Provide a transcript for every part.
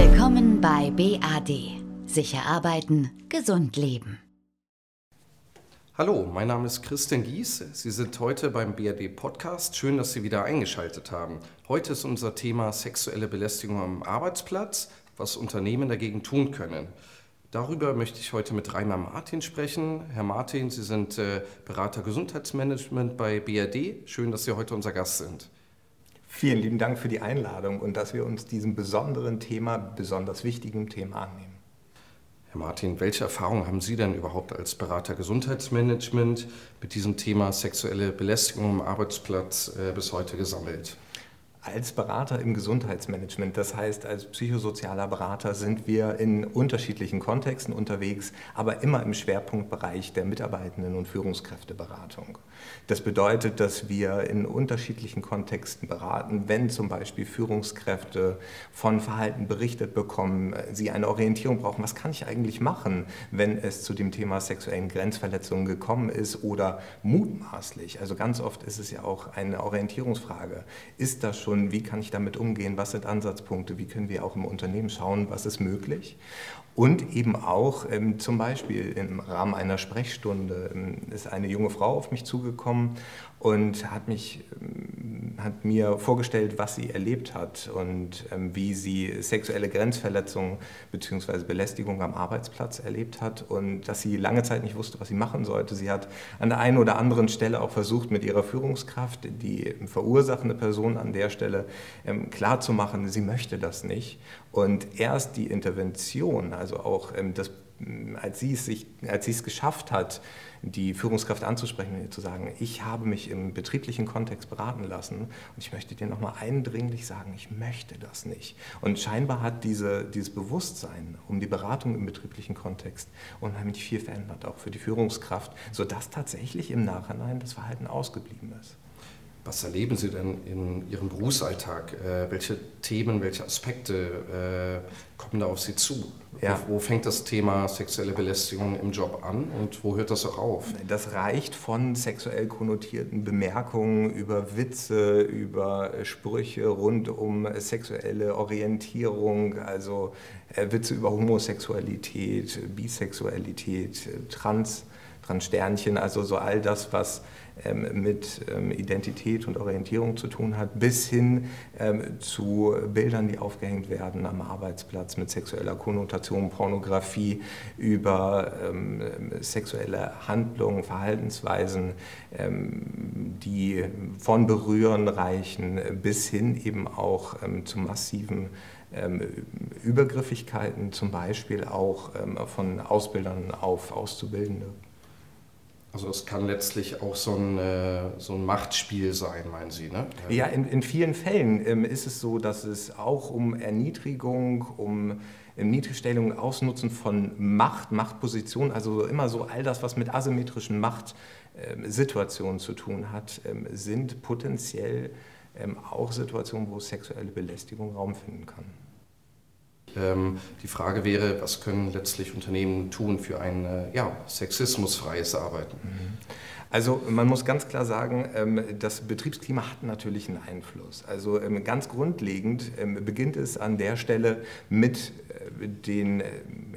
Willkommen bei BAD. Sicher arbeiten, gesund leben. Hallo, mein Name ist Christian Gies. Sie sind heute beim BAD Podcast. Schön, dass Sie wieder eingeschaltet haben. Heute ist unser Thema sexuelle Belästigung am Arbeitsplatz, was Unternehmen dagegen tun können. Darüber möchte ich heute mit Reimer Martin sprechen. Herr Martin, Sie sind äh, Berater Gesundheitsmanagement bei BAD. Schön, dass Sie heute unser Gast sind. Vielen lieben Dank für die Einladung und dass wir uns diesem besonderen Thema, besonders wichtigen Thema annehmen. Herr Martin, welche Erfahrungen haben Sie denn überhaupt als Berater Gesundheitsmanagement mit diesem Thema sexuelle Belästigung am Arbeitsplatz äh, bis heute gesammelt? Als Berater im Gesundheitsmanagement, das heißt als psychosozialer Berater, sind wir in unterschiedlichen Kontexten unterwegs, aber immer im Schwerpunktbereich der Mitarbeitenden und Führungskräfteberatung. Das bedeutet, dass wir in unterschiedlichen Kontexten beraten, wenn zum Beispiel Führungskräfte von Verhalten berichtet bekommen, sie eine Orientierung brauchen, was kann ich eigentlich machen, wenn es zu dem Thema sexuellen Grenzverletzungen gekommen ist oder mutmaßlich. Also ganz oft ist es ja auch eine Orientierungsfrage. Ist das schon und wie kann ich damit umgehen, was sind Ansatzpunkte, wie können wir auch im Unternehmen schauen, was ist möglich. Und eben auch ähm, zum Beispiel im Rahmen einer Sprechstunde ähm, ist eine junge Frau auf mich zugekommen und hat, mich, ähm, hat mir vorgestellt, was sie erlebt hat und ähm, wie sie sexuelle Grenzverletzungen bzw. Belästigung am Arbeitsplatz erlebt hat und dass sie lange Zeit nicht wusste, was sie machen sollte. Sie hat an der einen oder anderen Stelle auch versucht, mit ihrer Führungskraft die verursachende Person an der Stelle ähm, klarzumachen, sie möchte das nicht. Und erst die Intervention, also auch ähm, das, als sie es, sich, als sie es geschafft hat, die Führungskraft anzusprechen und zu sagen, ich habe mich im betrieblichen Kontext beraten lassen und ich möchte dir nochmal eindringlich sagen, ich möchte das nicht. Und scheinbar hat diese, dieses Bewusstsein um die Beratung im betrieblichen Kontext unheimlich viel verändert, auch für die Führungskraft, sodass tatsächlich im Nachhinein das Verhalten ausgeblieben ist. Was erleben Sie denn in Ihrem Berufsalltag? Äh, welche Themen, welche Aspekte äh, kommen da auf Sie zu? Ja. Wo, wo, fängt das Thema sexuelle Belästigung im Job an und wo hört das auch auf? Das reicht von sexuell konnotierten Bemerkungen über Witze, über Sprüche rund um sexuelle Orientierung, also äh, Witze über Homosexualität, Bisexualität, Trans, Transsternchen, also so all das, was mit ähm, Identität und Orientierung zu tun hat, bis hin ähm, zu Bildern, die aufgehängt werden am Arbeitsplatz mit sexueller Konnotation, Pornografie, über sexuelle Handlungen, Verhaltensweisen, die von Berühren reichen, bis hin eben auch zu massiven Übergriffigkeiten, zum Beispiel auch von Ausbildern auf Auszubildende. Also es kann letztlich auch so ein, äh, so ein Machtspiel sein, meinen Sie, ne? Ja, in, in vielen Fällen ähm, ist es so, dass es auch um Erniedrigung, um ähm, Niedrigstellung, Ausnutzen von Macht, Machtposition, also immer so all das, was mit asymmetrischen Machtsituationen ähm, zu tun hat, sind potenziell auch Situationen, wo sexuelle Belästigung Raum finden kann. Ähm, die Frage wäre, was können letztlich Unternehmen tun für ein äh, ja, sexismusfreies Arbeiten? Mhm. Also man muss ganz klar sagen, ähm, das Betriebsklima hat natürlich einen Einfluss. Also ähm, ganz grundlegend beginnt es an der Stelle mit äh, den äh,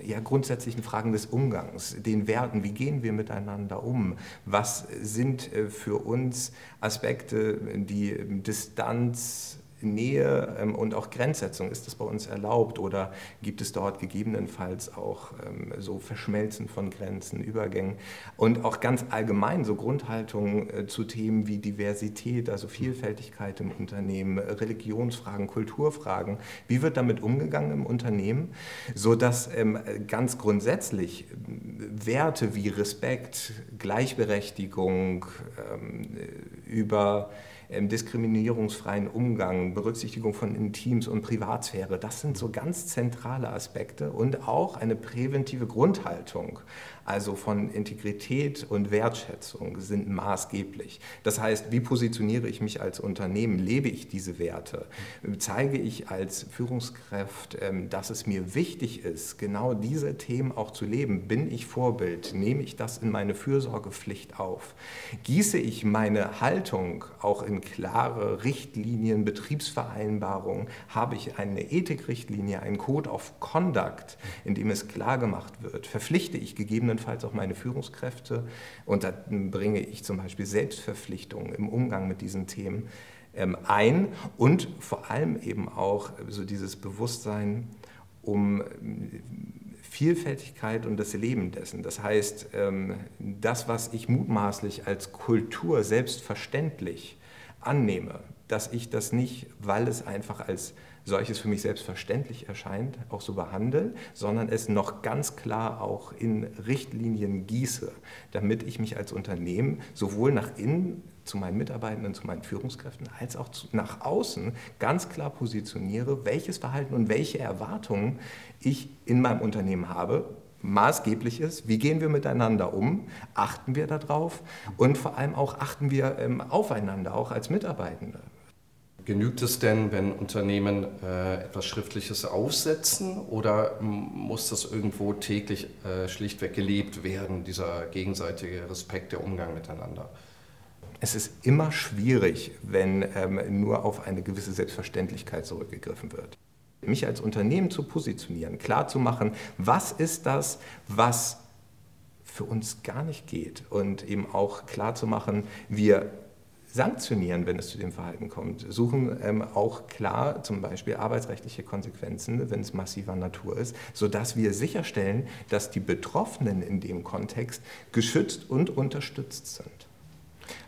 ja, grundsätzlichen Fragen des Umgangs, den Werten, wie gehen wir miteinander um, was sind für uns Aspekte, die Distanz, Nähe ähm, und auch Grenzsetzung, ist das bei uns erlaubt oder gibt es dort gegebenenfalls auch ähm, so Verschmelzen von Grenzen, Übergängen und auch ganz allgemein so Grundhaltungen äh, zu Themen wie Diversität, also Vielfältigkeit im Unternehmen, Religionsfragen, Kulturfragen. Wie wird damit umgegangen im Unternehmen, sodass ähm, ganz grundsätzlich Werte wie Respekt, Gleichberechtigung, über diskriminierungsfreien Umgang, Berücksichtigung von Intims- und Privatsphäre, das sind so ganz zentrale Aspekte und auch eine präventive Grundhaltung also von Integrität und Wertschätzung, sind maßgeblich. Das heißt, wie positioniere ich mich als Unternehmen? Lebe ich diese Werte? Zeige ich als Führungskraft, ähm, dass es mir wichtig ist, genau diese Themen auch zu leben? Bin ich Vorbild? Nehme ich das in meine Fürsorgepflicht auf? Gieße ich meine Haltung auch in klare Richtlinien, Betriebsvereinbarungen? Habe ich eine Ethikrichtlinie, einen Code of Conduct, in dem es klar gemacht wird? Verpflichte ich gegebenenfalls auch meine Führungskräfte? Und da bringe ich zum Beispiel Selbstverpflichtungen im Umgang mit diesen Themen ähm, ein und vor allem eben auch so dieses Bewusstsein um Vielfältigkeit und das Leben dessen. Das heißt, ähm, das, was ich mutmaßlich als Kultur selbstverständlich annehme, dass ich das nicht, weil es einfach als solches für mich selbstverständlich erscheint, auch so behandle, sondern es noch ganz klar auch in Richtlinien gieße, damit ich mich als Unternehmen sowohl nach innen zu meinen Mitarbeitenden, zu meinen Führungskräften, als auch zu, nach außen ganz klar positioniere, welches Verhalten und welche Erwartungen ich in meinem Unternehmen habe, maßgeblich ist, wie gehen wir miteinander um, achten wir darauf und vor allem auch achten wir ähm, aufeinander, auch als Mitarbeitende. Genügt es denn, wenn Unternehmen äh, etwas Schriftliches aufsetzen oder muss das irgendwo täglich äh, schlichtweg gelebt werden, dieser gegenseitige Respekt, der Umgang miteinander? Es ist immer schwierig, wenn ähm, nur auf eine gewisse Selbstverständlichkeit zurückgegriffen wird. Mich als Unternehmen zu positionieren, klar zu machen, was ist das, was für uns gar nicht geht und eben auch klar zu machen, wir sanktionieren, wenn es zu dem Verhalten kommt, suchen ähm, auch klar zum Beispiel arbeitsrechtliche Konsequenzen, wenn es massiver Natur ist, sodass wir sicherstellen, dass die Betroffenen in dem Kontext geschützt und unterstützt sind.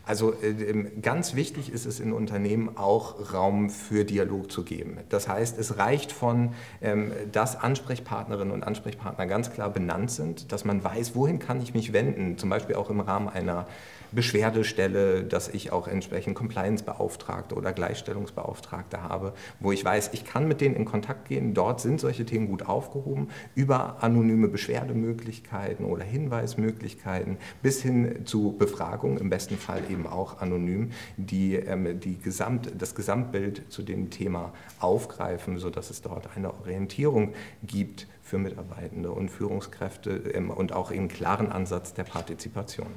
Also äh, ganz wichtig ist es in Unternehmen auch Raum für Dialog zu geben. Das heißt, es reicht von, ähm, dass Ansprechpartnerinnen und Ansprechpartner ganz klar benannt sind, dass man weiß, wohin kann ich mich wenden, zum Beispiel auch im Rahmen einer Beschwerdestelle, dass ich auch entsprechend Compliance-Beauftragte oder Gleichstellungsbeauftragte habe, wo ich weiß, ich kann mit denen in Kontakt gehen. Dort sind solche Themen gut aufgehoben, über anonyme Beschwerdemöglichkeiten oder Hinweismöglichkeiten bis hin zu Befragungen, im besten Fall eben auch anonym, die, ähm, die Gesamt, das Gesamtbild zu dem Thema aufgreifen, sodass es dort eine Orientierung gibt für Mitarbeitende und Führungskräfte ähm, und auch einen klaren Ansatz der Partizipation.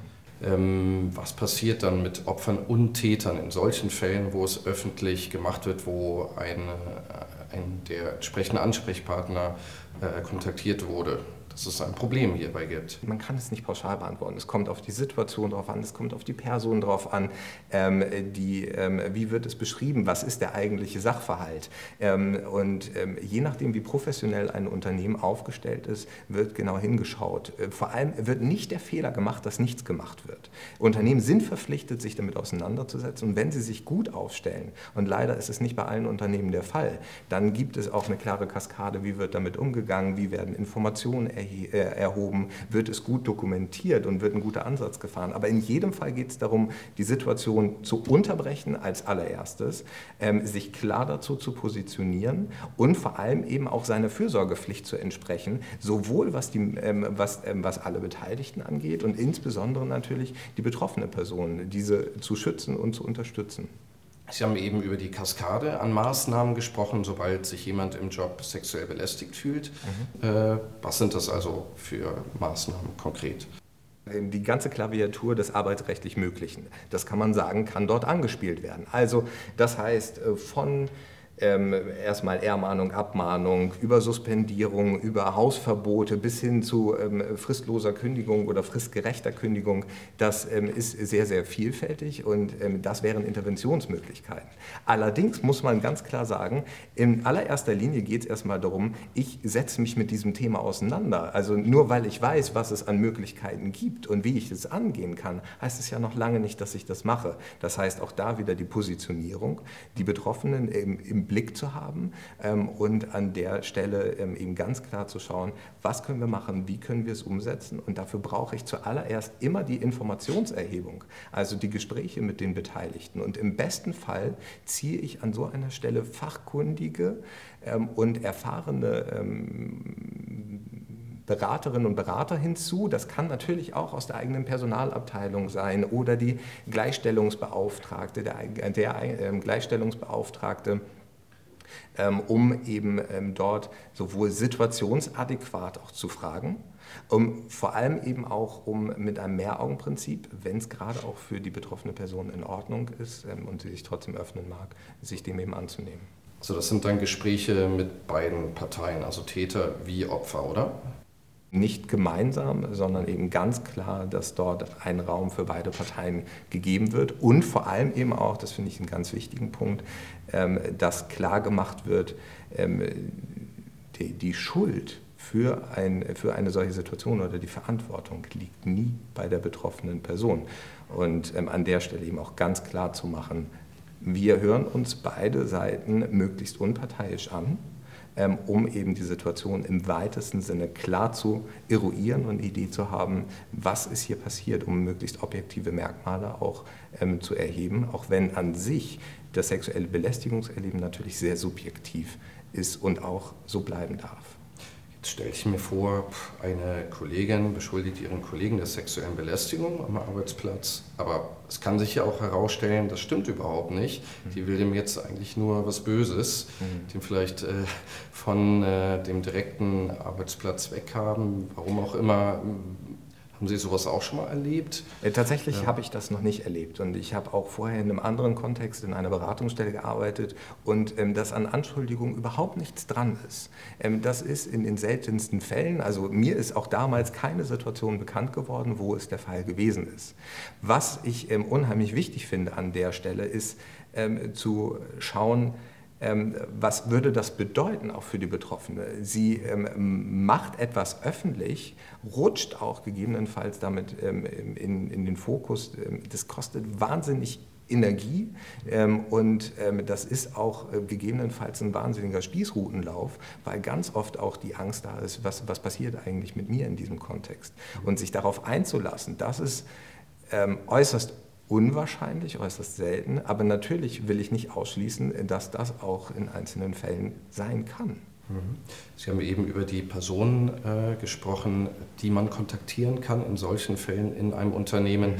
Ähm, was passiert dann mit Opfern und Tätern in solchen Fällen, wo es öffentlich gemacht wird, wo ein, äh, ein der entsprechende Ansprechpartner äh, kontaktiert wurde? Dass es ein Problem hierbei gibt? Man kann es nicht pauschal beantworten. Es kommt auf die Situation drauf an, es kommt auf die Person drauf an, ähm, die, ähm, wie wird es beschrieben, was ist der eigentliche Sachverhalt. Ähm, und ähm, je nachdem, wie professionell ein Unternehmen aufgestellt ist, wird genau hingeschaut. Äh, vor allem wird nicht der Fehler gemacht, dass nichts gemacht wird. Unternehmen sind verpflichtet, sich damit auseinanderzusetzen und wenn sie sich gut aufstellen, und leider ist es nicht bei allen Unternehmen der Fall, dann gibt es auch eine klare Kaskade, wie wird damit umgegangen, wie werden Informationen erheben, äh, erhoben, wird es gut dokumentiert und wird ein guter Ansatz gefahren. Aber in jedem Fall geht es darum, die Situation zu unterbrechen als allererstes, ähm, sich klar dazu zu positionieren und vor allem eben auch seiner Fürsorgepflicht zu entsprechen, sowohl was, die, ähm, was, ähm, was alle Beteiligten angeht und insbesondere natürlich die betroffene Person, diese zu schützen und zu unterstützen. Sie haben eben über die Kaskade an Maßnahmen gesprochen, sobald sich jemand im Job sexuell belästigt fühlt. Mhm. Äh, was sind das also für Maßnahmen konkret? Die ganze Klaviatur des arbeitsrechtlich Möglichen, das kann man sagen, kann dort angespielt werden. Also das heißt äh, von ähm, erstmal Ermahnung, Abmahnung, über Suspendierung, über Hausverbote bis hin zu ähm, fristloser Kündigung oder fristgerechter Kündigung, das ähm, ist sehr, sehr vielfältig und ähm, das wären Interventionsmöglichkeiten. Allerdings muss man ganz klar sagen, in allererster Linie geht es erstmal darum, ich setze mich mit diesem Thema auseinander. Also nur weil ich weiß, was es an Möglichkeiten gibt und wie ich es angehen kann, heißt es ja noch lange nicht, dass ich das mache. Das heißt auch da wieder die Positionierung, die Betroffenen im, im Blick zu haben ähm, und an der Stelle ähm, eben ganz klar zu schauen, was können wir machen, wie können wir es umsetzen. Und dafür brauche ich zuallererst immer die Informationserhebung, also die Gespräche mit den Beteiligten. Und im besten Fall ziehe ich an so einer Stelle fachkundige ähm, und erfahrene ähm, Beraterinnen und Berater hinzu. Das kann natürlich auch aus der eigenen Personalabteilung sein oder die Gleichstellungsbeauftragte, der, der äh, Gleichstellungsbeauftragte ähm, um eben ähm, dort sowohl situationsadäquat auch zu fragen, um, vor allem eben auch um mit einem Mehraugenprinzip, wenn es gerade auch für die betroffene Person in Ordnung ist ähm, und sie sich trotzdem öffnen mag, sich dem eben anzunehmen. Also das sind dann Gespräche mit beiden Parteien, also Täter wie Opfer, oder? Nicht gemeinsam, sondern eben ganz klar, dass dort ein Raum für beide Parteien gegeben wird und vor allem eben auch, das finde ich einen ganz wichtigen Punkt, ähm, dass klar gemacht wird, ähm, die, Schuld für, ein, für eine solche Situation oder die Verantwortung liegt nie bei der betroffenen Person. Und ähm, an der Stelle eben auch ganz klar zu machen, wir hören uns beide Seiten möglichst unparteiisch an, ähm, um eben die Situation im weitesten Sinne klar zu eruieren und eine Idee zu haben, was ist hier passiert, um möglichst objektive Merkmale auch ähm, zu erheben, auch wenn an sich das sexuelle Belästigungserleben natürlich sehr subjektiv ist und auch so bleiben darf. Jetzt stelle ich mir vor, eine Kollegin beschuldigt ihren Kollegen der sexuellen Belästigung am Arbeitsplatz, aber es kann sich ja auch herausstellen, das stimmt überhaupt nicht. Mhm. Die will dem jetzt eigentlich nur was Böses, mhm. dem vielleicht äh, von äh, dem direkten Arbeitsplatz weghaben, warum auch immer haben Sie sowas auch schon mal erlebt? Äh, tatsächlich ja. habe ich das noch nicht erlebt und ich habe auch vorher in einem anderen Kontext in einer Beratungsstelle gearbeitet und ähm, dass an Anschuldigungen überhaupt nichts dran ist. Ähm, das ist in den seltensten Fällen, also mir ist auch damals keine Situation bekannt geworden, wo es der Fall gewesen ist. Was ich ähm, unheimlich wichtig finde an der Stelle ist ähm, zu schauen, ähm, was würde das bedeuten auch für die Betroffene? Sie ähm, macht etwas öffentlich, rutscht auch gegebenenfalls damit ähm, in, in, den Fokus. Das kostet wahnsinnig Energie und das ist auch äh, gegebenenfalls ein wahnsinniger Spießrutenlauf, weil ganz oft auch die Angst da ist, was, was passiert eigentlich mit mir in diesem Kontext. Und sich darauf einzulassen, das ist äußerst unwahrscheinlich, äußerst selten, aber natürlich will ich nicht ausschließen, dass das auch in einzelnen Fällen sein kann. Mhm. Sie haben eben über die Personen äh, gesprochen, die man kontaktieren kann in solchen Fällen in einem Unternehmen. Mhm.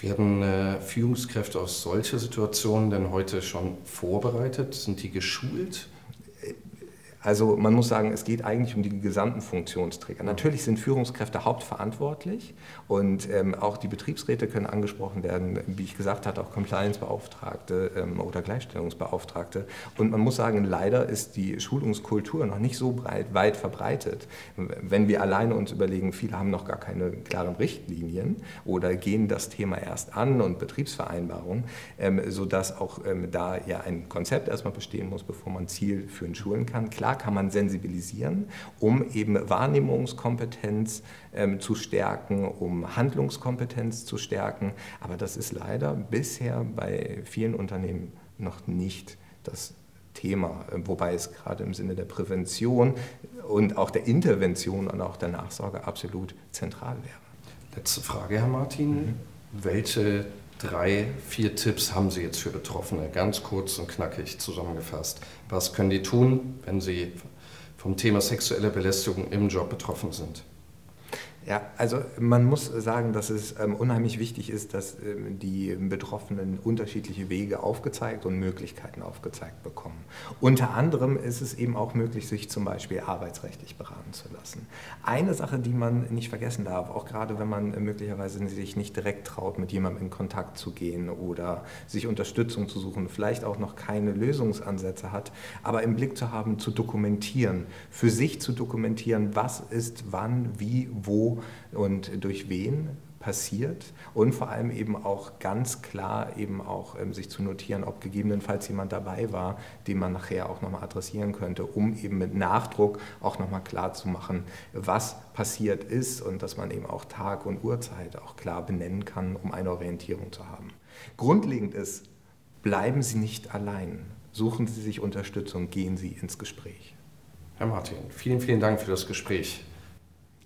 Werden äh, Führungskräfte aus solchen Situationen denn heute schon vorbereitet? Sind die geschult? Also man muss sagen, es geht eigentlich um die gesamten Funktionsträger. Natürlich sind Führungskräfte hauptverantwortlich und ähm, auch die Betriebsräte können angesprochen werden, wie ich gesagt hatte, auch Compliance-Beauftragte ähm, oder Gleichstellungsbeauftragte. Und man muss sagen, leider ist die Schulungskultur noch nicht so breit, weit verbreitet. Wenn wir alleine uns überlegen, viele haben noch gar keine klaren Richtlinien oder gehen das Thema erst an und Betriebsvereinbarungen, ähm, sodass auch ähm, da ja ein Konzept erstmal bestehen muss, bevor man zielführend schulen kann. Klar da kann man sensibilisieren, um eben Wahrnehmungskompetenz ähm, zu stärken, um Handlungskompetenz zu stärken. Aber das ist leider bisher bei vielen Unternehmen noch nicht das Thema, äh, wobei es gerade im Sinne der Prävention und auch der Intervention und auch der Nachsorge absolut zentral wäre. Letzte Frage, Herr Martin. Mhm. Welche drei, vier Tipps haben Sie jetzt für Betroffene, ganz kurz und knackig zusammengefasst. Was können die tun, wenn sie vom Thema sexuelle Belästigung im Job betroffen sind? Ja, also man muss sagen, dass es ähm, unheimlich wichtig ist, dass ähm, die Betroffenen unterschiedliche Wege aufgezeigt und Möglichkeiten aufgezeigt bekommen. Unter anderem ist es eben auch möglich, sich zum Beispiel arbeitsrechtlich beraten zu lassen. Eine Sache, die man nicht vergessen darf, auch gerade wenn man möglicherweise sich nicht direkt traut, mit jemandem in Kontakt zu gehen oder sich Unterstützung zu suchen, vielleicht auch noch keine Lösungsansätze hat, aber im Blick zu haben, zu dokumentieren, für sich zu dokumentieren, was ist wann, wie, wo und durch wen passiert und vor allem eben auch ganz klar eben auch ähm, sich zu notieren, ob gegebenenfalls jemand dabei war, den man nachher auch nochmal adressieren könnte, um eben mit Nachdruck auch nochmal klar zu machen, was passiert ist und dass man eben auch Tag und Uhrzeit auch klar benennen kann, um eine Orientierung zu haben. Grundlegend ist, bleiben Sie nicht allein, suchen Sie sich Unterstützung, gehen Sie ins Gespräch. Herr Martin, vielen, vielen Dank für das Gespräch.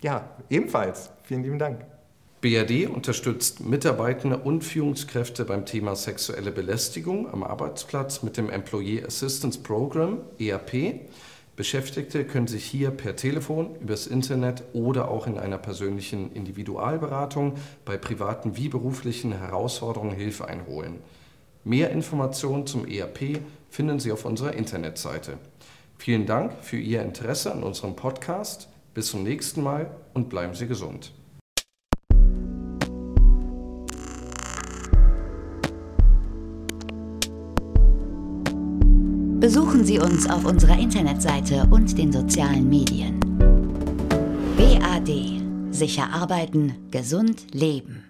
Ja, ebenfalls. Vielen lieben Dank. BRD unterstützt Mitarbeitende und Führungskräfte beim Thema sexuelle Belästigung am Arbeitsplatz mit dem Employee Assistance Program, EAP. Beschäftigte können sich hier per Telefon, übers Internet oder auch in einer persönlichen Individualberatung bei privaten wie beruflichen Herausforderungen Hilfe einholen. Mehr Informationen zum ERP finden Sie auf unserer Internetseite. Vielen Dank für Ihr Interesse an unserem Podcast. Bis zum nächsten Mal und bleiben Sie gesund. Besuchen Sie uns auf unserer Internetseite und den sozialen Medien. BAD. Sicher arbeiten, gesund leben.